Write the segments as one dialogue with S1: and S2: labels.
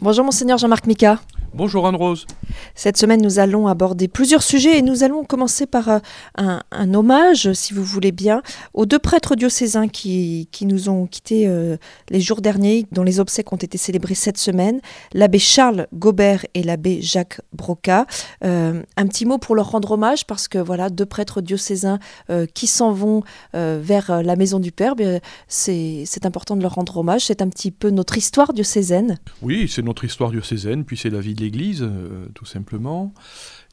S1: Bonjour monseigneur Jean-Marc Mika.
S2: Bonjour Anne-Rose.
S1: Cette semaine, nous allons aborder plusieurs sujets et nous allons commencer par euh, un, hommage, si vous voulez bien, aux deux prêtres diocésains qui, qui nous ont quittés euh, les jours derniers, dont les obsèques ont été célébrées cette semaine, l'abbé Charles Gobert et l'abbé Jacques Broca. Euh, un petit mot pour leur rendre hommage parce que voilà, deux prêtres diocésains qui s'en vont vers la maison du Père, c'est important de leur rendre hommage. C'est un petit peu notre histoire diocésaine.
S2: Oui, c'est notre histoire diocésaine, puis c'est la vie l'Église, euh, tout simplement.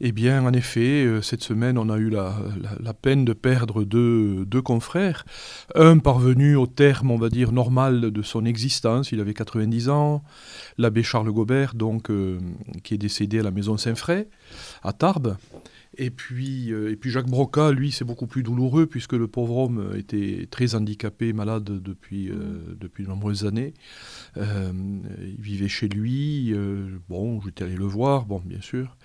S2: Eh bien, en effet, euh, cette semaine, on a eu la, peine de perdre deux, deux, confrères. Un parvenu au terme, on va dire, normal de son existence, il avait 90 ans, l'abbé Charles Gobert, donc, euh, qui est décédé à la maison Saint-Fray, à Tarbes. Et puis, euh, et puis Jacques Broca, lui, c'est beaucoup plus douloureux puisque le pauvre homme était très handicapé, malade depuis, euh, depuis de nombreuses années. Euh, il vivait chez lui. bon, j'étais allé le voir, bon, bien sûr.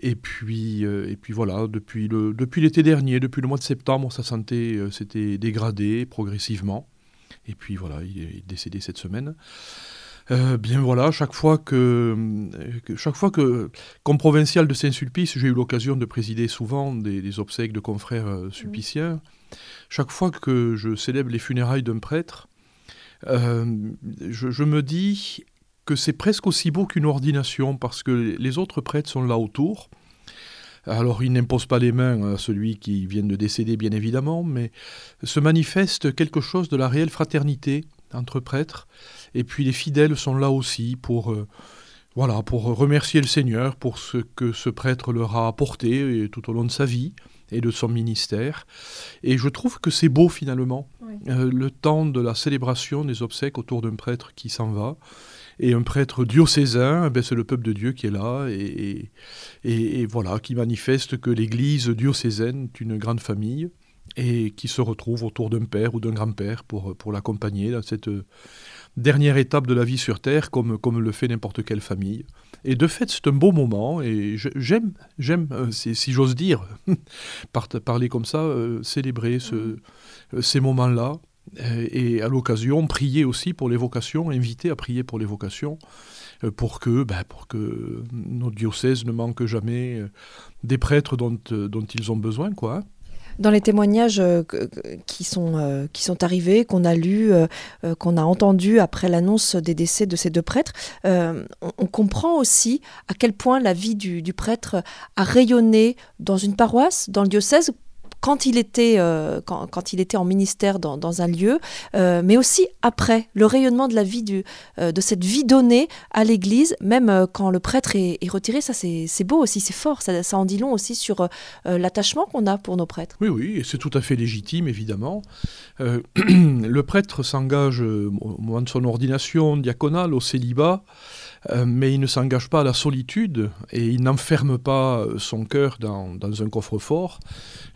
S2: Et puis, et puis voilà, depuis, le, depuis l'été dernier, depuis le mois de septembre, sa santé s'était dégradée progressivement. Et puis voilà, il est décédé cette semaine. Euh, bien voilà, chaque fois que, chaque fois que comme provincial de Saint-Sulpice, j'ai eu l'occasion de présider souvent des, obsèques de confrères euh, sulpiciens. Chaque fois que je célèbre les funérailles d'un prêtre, euh, je, me dis que c'est presque aussi beau qu'une ordination parce que les autres prêtres sont là autour. Alors, ils n'imposent pas les mains à celui qui vient de décéder, bien évidemment, mais se manifeste quelque chose de la réelle fraternité entre prêtres. Et puis les fidèles sont là aussi pour, euh, voilà, pour remercier le Seigneur pour ce que ce prêtre leur a apporté tout au long de sa vie et de son ministère. Et je trouve que c'est beau finalement, euh, le temps de la célébration des obsèques autour d'un prêtre qui s'en va. Et un prêtre diocésain, eh ben c'est le peuple de Dieu qui est là, et, et, et voilà, qui manifeste que l'Église diocésaine est une grande famille, et qui se retrouve autour d'un père ou d'un grand-père pour, pour l'accompagner dans cette dernière étape de la vie sur Terre, comme, comme le fait n'importe quelle famille. Et de fait, c'est un beau moment, et j'aime, j'aime euh, si, j'ose dire, parler comme ça, euh, célébrer ce, euh, ces moments-là, et à l'occasion, prier aussi pour les vocations, inviter à prier pour les vocations, pour que, ben, pour que nos diocèses ne manquent jamais des prêtres dont, dont ils ont besoin, quoi.
S1: Dans les témoignages euh, qui sont, euh, qui sont arrivés, qu'on a lus, euh, qu'on a entendus après l'annonce des décès de ces deux prêtres, on, comprend aussi à quel point la vie du prêtre a rayonné dans une paroisse, dans le diocèse, quand il était, euh, quand, il était en ministère dans, un lieu, euh, mais aussi après, le rayonnement de la vie euh, de cette vie donnée à l'Église, même quand le prêtre est, retiré, ça c'est beau aussi, c'est fort, ça, ça, en dit long aussi sur l'attachement qu'on a pour nos prêtres.
S2: Oui, oui, c'est tout à fait légitime, évidemment. le prêtre s'engage au moment de son ordination diaconale au célibat. Euh, mais il ne s'engage pas à la solitude et il n'enferme pas euh, son cœur dans, un coffre-fort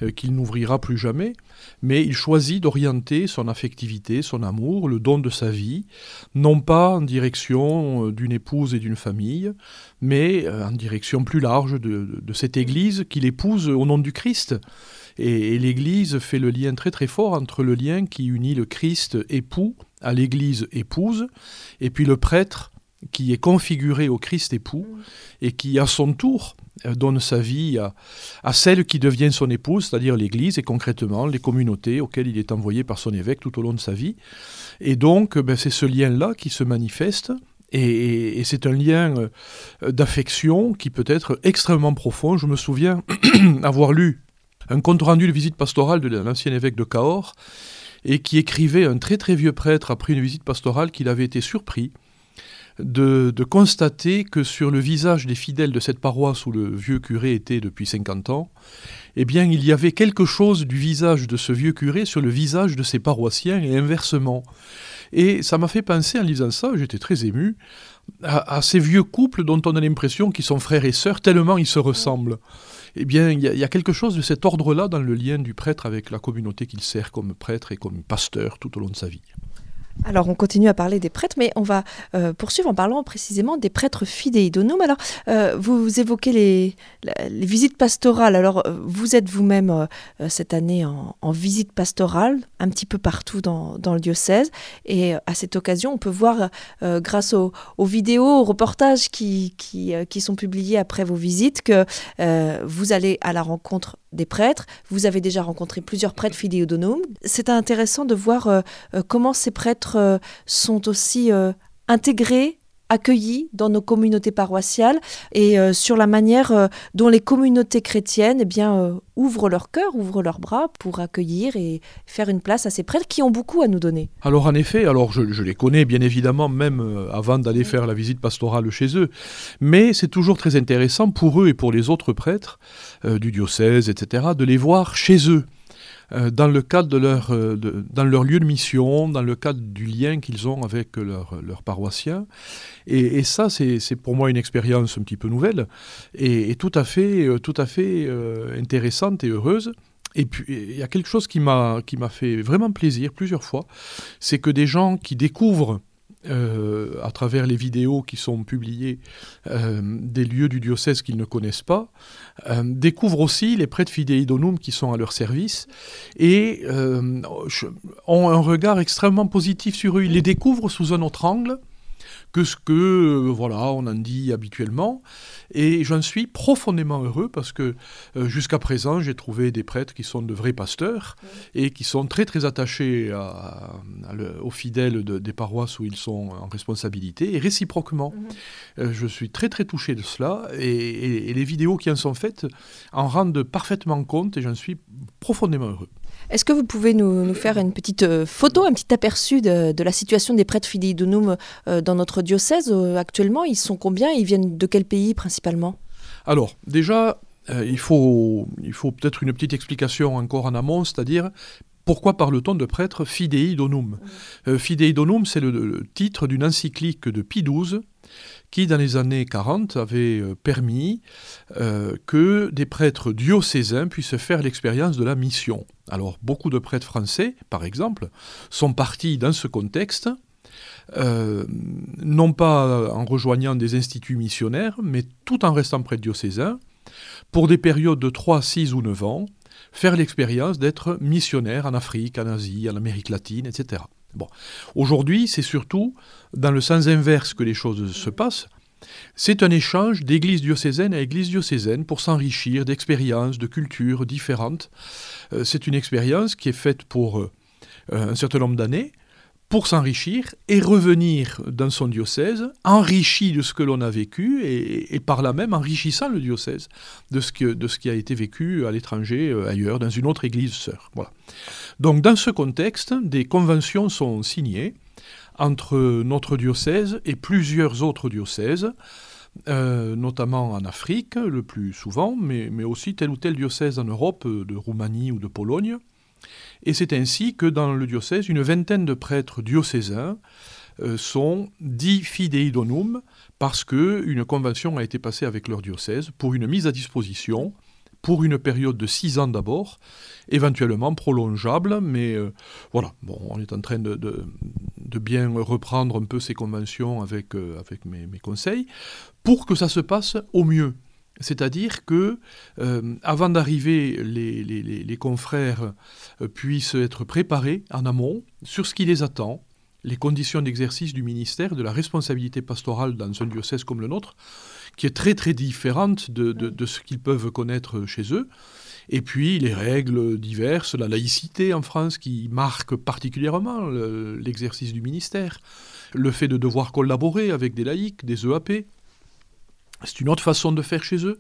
S2: euh, qu'il n'ouvrira plus jamais, mais il choisit d'orienter son affectivité, son amour, le don de sa vie, non pas en direction d'une épouse et d'une famille, mais en direction plus large de, cette Église qu'il épouse au nom du Christ. Et, et l'Église fait le lien très très fort entre le lien qui unit le Christ époux à l'Église épouse, et puis le prêtre qui est configuré au Christ époux et qui, à son tour, euh, donne sa vie à, celle qui devient son épouse, c'est-à-dire l'Église et concrètement les communautés auxquelles il est envoyé par son évêque tout au long de sa vie. Et donc, ben, c'est ce lien-là qui se manifeste. Et, c'est un lien euh, d'affection qui peut être extrêmement profond. Je me souviens avoir lu un compte-rendu de visite pastorale de l'ancien évêque de Cahors, et qui écrivait un très très vieux prêtre après une visite pastorale qu'il avait été surpris de, constater que sur le visage des fidèles de cette paroisse où le vieux curé était depuis 50 ans, eh bien, il y avait quelque chose du visage de ce vieux curé sur le visage de ses paroissiens et inversement. Et ça m'a fait penser en lisant ça, j'étais très ému, à, ces vieux couples dont on a l'impression qu'ils sont frères et sœurs, tellement ils se ressemblent. Eh bien, il y, a quelque chose de cet ordre-là dans le lien du prêtre avec la communauté qu'il sert comme prêtre et comme pasteur tout au long de sa vie.
S1: Alors on continue à parler des prêtres, mais on va euh, poursuivre en parlant précisément des prêtres fidei donum. Alors euh, vous, évoquez les, visites pastorales. Alors euh, vous êtes vous-même cette année en, visite pastorale, un petit peu partout dans, le diocèse. Et à cette occasion, on peut voir, grâce aux, vidéos, aux reportages qui, qui, sont publiés après vos visites, que vous allez à la rencontre des prêtres. Vous avez déjà rencontré plusieurs prêtres fidei donum. C'est intéressant de voir comment ces prêtres euh, sont aussi euh, intégrés accueillis dans nos communautés paroissiales et euh, sur la manière dont les communautés chrétiennes eh bien, ouvrent leur cœur, ouvrent leurs bras pour accueillir et faire une place à ces prêtres qui ont beaucoup à nous donner.
S2: Alors en effet, alors je, les connais bien évidemment même avant d'aller faire la visite pastorale chez eux, mais c'est toujours très intéressant pour eux et pour les autres prêtres du diocèse, etc., de les voir chez eux. Euh, dans le cadre de leur, euh, dans leur lieu de mission, dans le cadre du lien qu'ils ont avec leurs leur paroissiens. Et, ça, c'est pour moi une expérience un petit peu nouvelle et, tout à fait, euh, tout à fait intéressante et heureuse. Et puis, il y a quelque chose qui m'a fait vraiment plaisir plusieurs fois, c'est que des gens qui découvrent euh, à travers les vidéos qui sont publiées euh, des lieux du diocèse qu'ils ne connaissent pas, euh, découvrent aussi les prêtres fidei donum qui sont à leur service et ont un regard extrêmement positif sur eux. Ils les découvrent sous un autre angle que ce que euh, voilà on en dit habituellement. Et j'en suis profondément heureux parce que euh, jusqu'à présent, j'ai trouvé des prêtres qui sont de vrais pasteurs et qui sont très très attachés aux fidèles des paroisses où ils sont en responsabilité et réciproquement. Mhm. Euh, je suis très très touché de cela et, et les vidéos qui en sont faites en rendent parfaitement compte et j'en suis profondément heureux.
S1: Est-ce que vous pouvez nous, faire une petite euh, photo, un petit aperçu de, la situation des prêtres fidei euh, dans notre diocèse euh, actuellement? Ils sont combien? Ils viennent de quel pays principalement?
S2: Alors, déjà, il faut, il faut peut-être une petite explication encore en amont, c'est-à-dire pourquoi parle-t-on de prêtres fidei donum Fidei donum, c'est le, titre d'une encyclique de Pie XII qui, dans les années 40, avait euh, permis euh, que des prêtres diocésains puissent faire l'expérience de la mission. Alors, beaucoup de prêtres français, par exemple, sont partis dans ce contexte, euh, non pas en rejoignant des instituts missionnaires, mais tout en restant prêtres diocésains, pour des périodes de 3, 6 ou 9 ans, faire l'expérience d'être missionnaire en Afrique, en Asie, en Amérique latine, etc. Aujourd'hui, c'est surtout dans le sens inverse que les choses se passent. C'est un échange d'église diocésaine à église diocésaine pour s'enrichir d'expériences, de cultures différentes. Euh, c'est une expérience qui est faite pour euh, un certain nombre d'années, pour s'enrichir et revenir dans son diocèse, enrichi de ce que l'on a vécu et, par là même enrichissant le diocèse de ce, qui a été vécu à l'étranger, euh, ailleurs, dans une autre église sœur. Voilà. Donc dans ce contexte, des conventions sont signées entre notre diocèse et plusieurs autres diocèses, euh, notamment en Afrique le plus souvent, mais, mais, aussi tel ou tel diocèse en Europe, euh, de Roumanie ou de Pologne. Et c'est ainsi que dans le diocèse, une vingtaine de prêtres diocésains euh, sont dits fidei donum parce qu'une convention a été passée avec leur diocèse pour une mise à disposition pour une période de six ans d'abord, éventuellement prolongeable, mais euh, voilà, bon, on est en train de, bien reprendre un peu ces conventions avec, euh, mes, conseils, pour que ça se passe au mieux. C'est-à-dire que, euh, avant d'arriver, les, confrères euh, puissent être préparés en amont sur ce qui les attend, les conditions d'exercice du ministère, de la responsabilité pastorale dans un diocèse comme le nôtre, qui est très très différente de, ce qu'ils peuvent connaître chez eux. Et puis les règles diverses, la laïcité en France qui marque particulièrement l'exercice du ministère, le fait de devoir collaborer avec des laïcs, des EAP, c'est une autre façon de faire chez eux.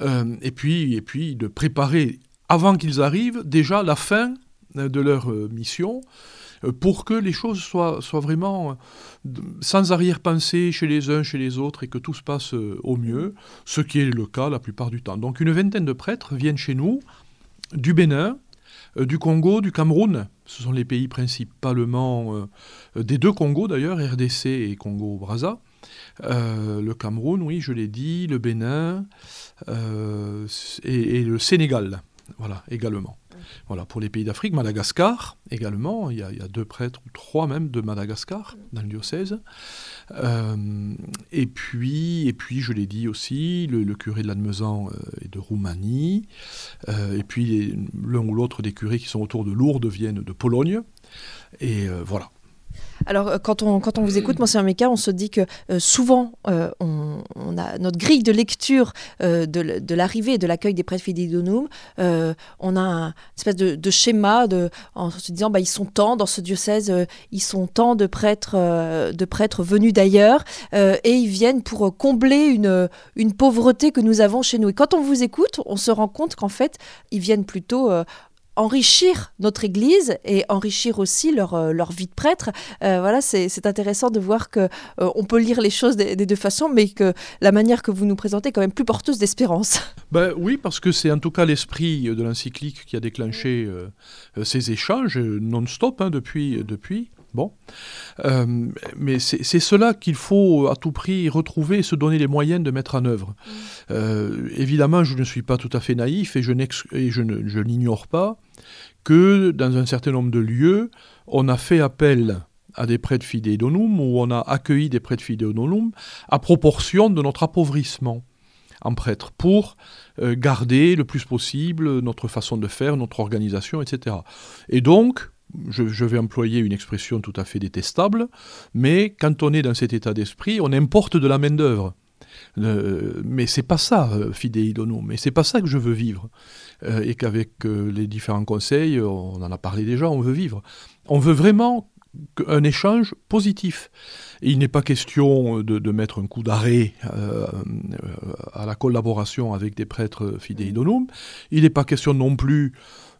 S2: Euh, et, puis, et puis de préparer, avant qu'ils arrivent, déjà la fin euh, de leur euh, mission pour que les choses soient, vraiment sans arrière-pensée chez les uns, chez les autres, et que tout se passe au mieux, ce qui est le cas la plupart du temps. Donc une vingtaine de prêtres viennent chez nous, du Bénin, du Congo, du Cameroun, ce sont les pays principalement des deux Congos d'ailleurs, RDC et Congo-Brazza, euh, le Cameroun, oui, je l'ai dit, le Bénin euh, et, le Sénégal, voilà, également. Voilà, pour les pays d'Afrique, Madagascar également, il y, a, deux prêtres, ou trois même, de Madagascar dans le diocèse. Euh, et, puis, et puis, je l'ai dit aussi, le, curé de Lannemezan est de Roumanie, et puis l'un ou l'autre des curés qui sont autour de Lourdes viennent de Pologne. Et voilà.
S1: Alors, euh, quand on, quand on vous écoute, Monsieur Meka, on se dit que euh, souvent, euh, on, a notre grille de lecture de, l'arrivée et de l'accueil des prêtres fidéidonum. on a une espèce de, schéma de, en se disant, bah, ils sont tant dans ce diocèse, ils sont tant de prêtres, de prêtres venus d'ailleurs, et ils viennent pour combler une, une pauvreté que nous avons chez nous. Et quand on vous écoute, on se rend compte qu'en fait, ils viennent plutôt enrichir notre Église et enrichir aussi leur, euh, leur vie de prêtre. Euh, voilà, c'est intéressant de voir que euh, on peut lire les choses des, deux façons, mais que la manière que vous nous présentez est quand même plus porteuse d'espérance.
S2: Ben, oui, parce que c'est en tout cas l'esprit de l'encyclique qui a déclenché ces échanges non-stop hein, depuis. depuis. Bon. mais c'est cela qu'il faut à tout prix retrouver et se donner les moyens de mettre en œuvre. Mm. évidemment, je ne suis pas tout à fait naïf et je, et je n'ignore pas que dans un certain nombre de lieux, on a fait appel à des prêtres fidéidonum ou on a accueilli des prêtres fidéidonum à proportion de notre appauvrissement en prêtre pour euh, garder le plus possible notre façon de faire, notre organisation, etc. Et donc, je, je, vais employer une expression tout à fait détestable, mais quand on est dans cet état d'esprit, on importe de la main-d'œuvre. Euh, mais c'est pas ça, euh, Fidéidono, mais c'est pas ça que je veux vivre. Euh, et qu'avec les différents conseils, on en a parlé déjà, on veut vivre. On veut vraiment un échange positif. il n'est pas question de, mettre un coup d'arrêt à la collaboration avec des prêtres fidéidonum. Il n'est pas question non plus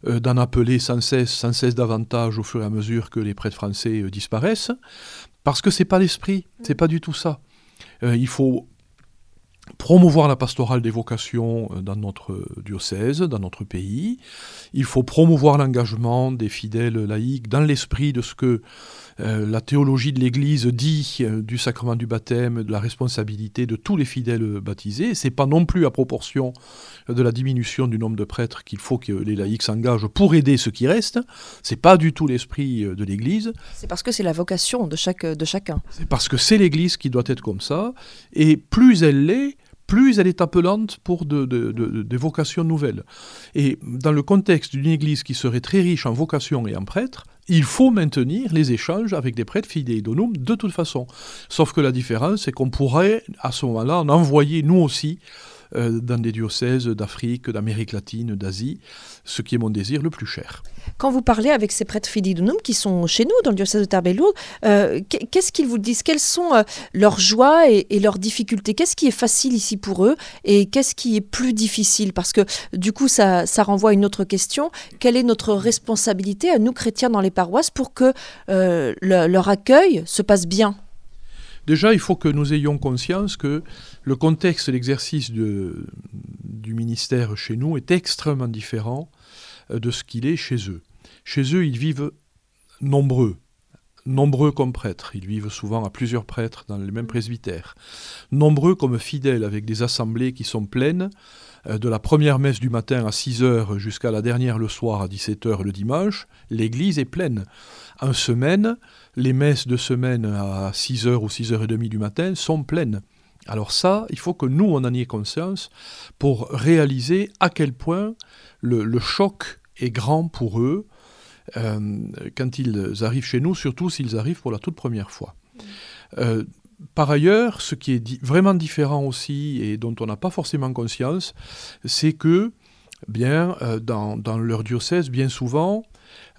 S2: d'en appeler sans cesse, sans cesse davantage au fur et à mesure que les prêtres français disparaissent, parce que c'est pas l'esprit, c'est pas du tout ça. il faut promouvoir la pastorale des vocations euh, dans notre diocèse, dans notre pays. Il faut promouvoir l'engagement des fidèles laïcs dans l'esprit de ce que euh, la théologie de l'Église dit euh, du sacrement du baptême, de la responsabilité de tous les fidèles baptisés. C'est pas non plus à proportion de la diminution du nombre de prêtres qu'il faut que les laïcs s'engagent pour aider ceux qui restent. C'est pas du tout l'esprit de l'Église.
S1: C'est parce que c'est la vocation de, chaque, de chacun.
S2: C'est parce que c'est l'Église qui doit être comme ça. Et plus elle l'est, plus elle est appelante pour des vocations nouvelles. Et dans le contexte d'une Église qui serait très riche en vocations et en prêtres, il faut maintenir les échanges avec des prêtres fidèles d'onum de toute façon. Sauf que la différence, c'est qu'on pourrait à ce moment-là en envoyer nous aussi euh, dans des diocèses d'Afrique, d'Amérique latine, d'Asie, ce qui est mon désir le plus cher.
S1: Quand vous parlez avec ces prêtres fididunum qui sont chez nous, dans le diocèse de Tarbes-Lourdes, euh, qu'est-ce qu'ils vous disent? Quelles sont euh, leurs joies et, leurs difficultés? Qu'est-ce qui est facile ici pour eux et qu'est-ce qui est plus difficile? Parce que du coup, ça, ça, renvoie à une autre question. Quelle est notre responsabilité à nous, chrétiens, dans les paroisses, pour que leur accueil se passe bien?
S2: Déjà, il faut que nous ayons conscience que le contexte d'exercice du ministère chez nous est extrêmement différent euh, de ce qu'il est chez eux. Chez eux, ils vivent nombreux, nombreux comme prêtres. Ils vivent souvent à plusieurs prêtres dans les mêmes presbytères. Nombreux comme fidèles, avec des assemblées qui sont pleines, euh, de la première messe du matin à 6 heures jusqu'à la dernière le soir à 17 heures le dimanche, l'église est pleine. En semaine, les messes de semaine à 6h ou 6h30 du matin sont pleines. Alors ça, il faut que nous, en ait conscience pour réaliser à quel point le, choc est grand pour eux euh, quand ils arrivent chez nous, surtout s'ils arrivent pour la toute première fois. Euh, par ailleurs, ce qui est vraiment différent aussi et dont on n'a pas forcément conscience, c'est que bien, euh, dans, leur diocèse, bien souvent,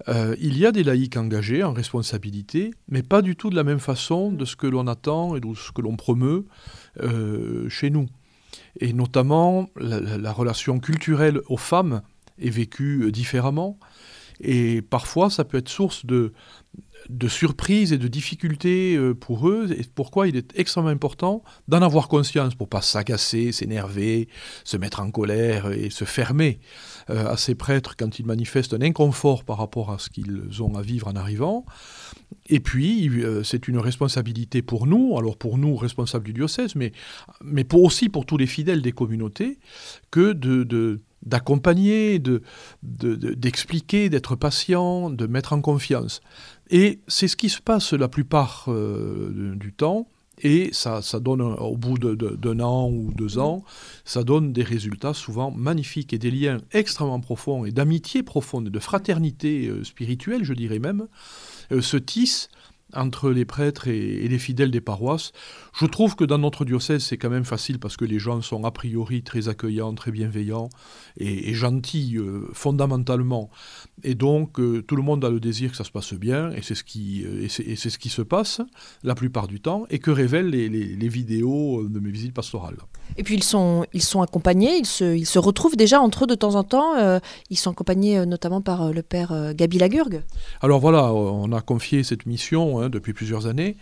S2: il y a des laïcs engagés en responsabilité, mais pas du tout de la même façon de ce que l'on attend et de ce que l'on promeut chez nous. Et notamment, la, relation culturelle aux femmes est vécue différemment. Et parfois, ça peut être source de, de surprise et de difficultés pour eux. Et pourquoi il est extrêmement important d'en avoir conscience pour pas s'agacer, s'énerver, se mettre en colère et se fermer. Euh, à ces prêtres quand ils manifestent un inconfort par rapport à ce qu'ils ont à vivre en arrivant. Et puis, euh, c'est une responsabilité pour nous, alors pour nous, responsables du diocèse, mais, mais pour aussi pour tous les fidèles des communautés, que de, d'accompagner, de, d'expliquer, d'être patient, de mettre en confiance. Et c'est ce qui se passe la plupart euh, du temps. Et ça, ça donne, au bout d'un an ou deux ans, ça donne des résultats souvent magnifiques et des liens extrêmement profonds et d'amitié profonde, de fraternité euh, spirituelle, je dirais même, euh, se tissent entre les prêtres et, les fidèles des paroisses. Je trouve que dans notre diocèse, c'est quand même facile parce que les gens sont a priori très accueillants, très bienveillants et, gentils euh, fondamentalement. Et donc, euh, tout le monde a le désir que ça se passe bien et c'est ce, qui, euh, et c'est, ce qui se passe la plupart du temps et que révèlent les, les, vidéos de mes visites pastorales.
S1: Et puis, ils sont, ils sont accompagnés, ils se, ils se retrouvent déjà entre eux de temps en temps. ils sont accompagnés notamment par le père Gabi Lagurgue.
S2: Alors voilà, on a confié cette mission Hein, depuis plusieurs années,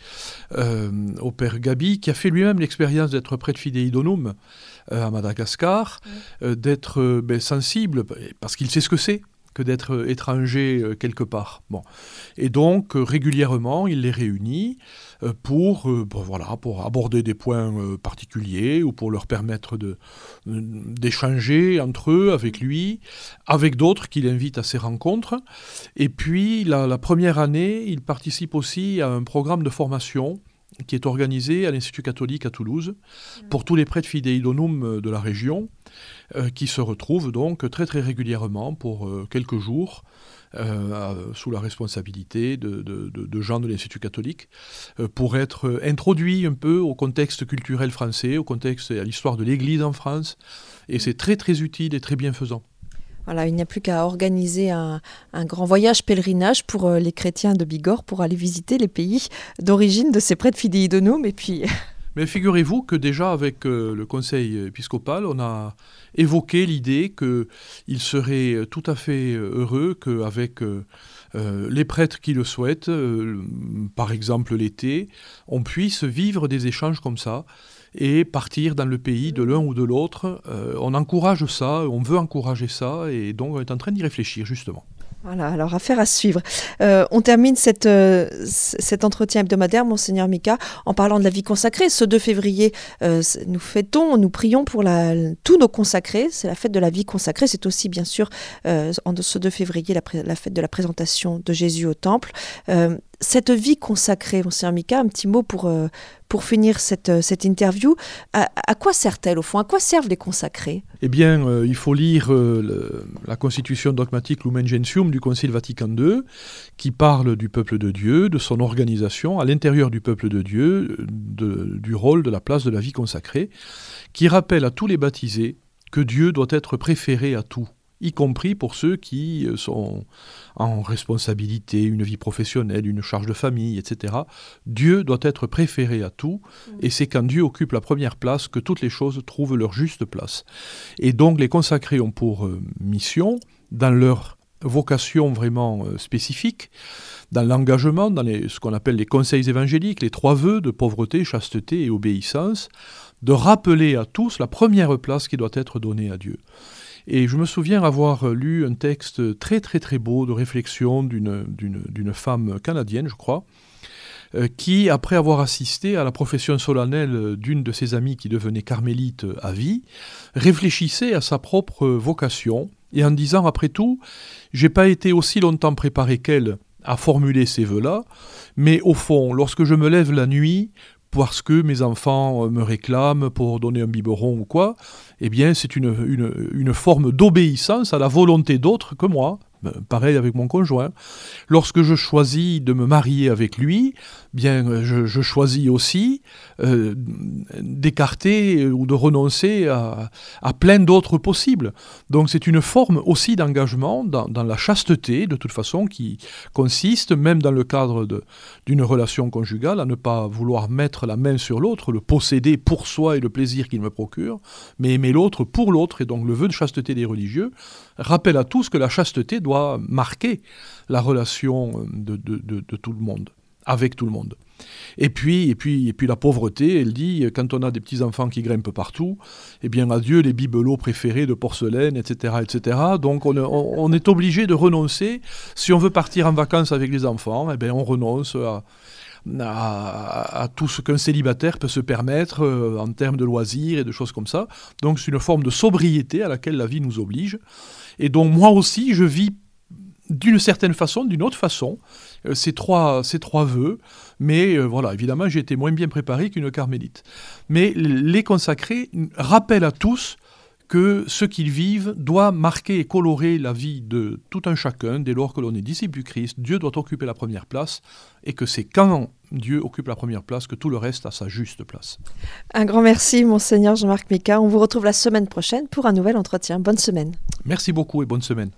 S2: euh, au père Gabi, qui a fait lui-même l'expérience d'être prêtre fidei donum euh, à Madagascar, euh, d'être ben, sensible, parce qu'il sait ce que c'est que d'être étranger quelque part. Bon. Et donc, régulièrement, il les réunit euh, pour, euh, voilà, pour aborder des points euh, particuliers ou pour leur permettre d'échanger entre eux, avec lui, avec d'autres qu'il invite à ces rencontres. Et puis, la, première année, il participe aussi à un programme de formation qui est organisé à l'Institut catholique à Toulouse pour tous les prêtres fidei de la région, qui se retrouvent donc très très régulièrement pour quelques jours euh, sous la responsabilité de, gens de l'Institut catholique, euh, pour être introduit un peu au contexte culturel français, au contexte et à l'histoire de l'Église en France. Et c'est très très utile et très bienfaisant.
S1: Voilà, il n'y a plus qu'à organiser un, grand voyage pèlerinage pour euh, les chrétiens de Bigorre pour aller visiter les pays d'origine de ces prêtres fidei donum et puis
S2: Mais figurez-vous que déjà avec euh, le conseil épiscopal, on a évoqué l'idée qu'il serait tout à fait heureux qu'avec euh, euh, les prêtres qui le souhaitent, par exemple l'été, on puisse vivre des échanges comme ça et partir dans le pays de l'un ou de l'autre. on encourage ça, on veut encourager ça, et donc on est en train d'y réfléchir justement.
S1: Voilà, alors affaire à suivre. Euh, on termine cette, euh, cet entretien hebdomadaire, Monseigneur Mika, en parlant de la vie consacrée. Ce 2 février, euh, nous fêtons, nous prions pour la, tous nos consacrés. C'est la fête de la vie consacrée. C'est aussi, bien sûr, en ce 2 février, la, la, fête de la présentation de Jésus au Temple cette vie consacrée, Monseigneur Mika, un petit mot pour, euh, pour finir cette, euh, cette interview. À, quoi sert-elle au fond? À quoi servent les consacrés?
S2: Eh bien, euh, il faut lire la constitution dogmatique Lumen Gentium du Concile Vatican II, qui parle du peuple de Dieu, de son organisation à l'intérieur du peuple de Dieu, du rôle, de la place de la vie consacrée, qui rappelle à tous les baptisés que Dieu doit être préféré à tout y compris pour ceux qui euh, sont en responsabilité, une vie professionnelle, une charge de famille, etc. Dieu doit être préféré à tout, mm. et c'est quand Dieu occupe la première place que toutes les choses trouvent leur juste place. Et donc les consacrés ont pour euh, mission, dans leur vocation vraiment euh, spécifique, dans l'engagement, dans ce qu'on appelle les conseils évangéliques, les trois vœux de pauvreté, chasteté et obéissance, de rappeler à tous la première place qui doit être donnée à Dieu. Et je me souviens avoir lu un texte très très très beau de réflexion d'une femme canadienne, je crois, euh, qui, après avoir assisté à la profession solennelle d'une de ses amies qui devenait carmélite à vie, réfléchissait à sa propre vocation et en disant après tout, j'ai pas été aussi longtemps préparé qu'elle à formuler ces vœux-là, mais au fond, lorsque je me lève la nuit parce que mes enfants me réclament pour donner un biberon ou quoi, eh bien c'est une, une, forme d'obéissance à la volonté d'autres que moi. Ben, pareil avec mon conjoint. Lorsque je choisis de me marier avec lui, bien je, choisis aussi euh, d'écarter ou de renoncer à, plein d'autres possibles. Donc c'est une forme aussi d'engagement dans, la chasteté, de toute façon, qui consiste, même dans le cadre d'une relation conjugale, à ne pas vouloir mettre la main sur l'autre, le posséder pour soi et le plaisir qu'il me procure, mais aimer l'autre pour l'autre. Et donc le vœu de chasteté des religieux rappelle à tous que la chasteté doit marquer la relation de, tout le monde, avec tout le monde. Et puis, et puis, et puis la pauvreté, elle dit, quand on a des petits-enfants qui grimpent partout, eh bien adieu les bibelots préférés de porcelaine, etc. etc. Donc on, est obligé de renoncer. Si on veut partir en vacances avec les enfants, eh bien on renonce à, tout ce qu'un célibataire peut se permettre euh, en termes de loisirs et de choses comme ça. Donc c'est une forme de sobriété à laquelle la vie nous oblige. Et donc moi aussi, je vis d'une certaine façon, d'une autre façon, euh, ces, trois, ces trois vœux. Mais euh, voilà, évidemment, j'ai été moins bien préparé qu'une carmélite. Mais les consacrés rappellent à tous que ce qu'ils vivent doit marquer et colorer la vie de tout un chacun dès lors que l'on est disciple du Christ. Dieu doit occuper la première place et que c'est quand Dieu occupe la première place que tout le reste a sa juste place.
S1: Un grand merci, monseigneur Jean-Marc Mika. On vous retrouve la semaine prochaine pour un nouvel entretien. Bonne semaine.
S2: Merci beaucoup et bonne semaine.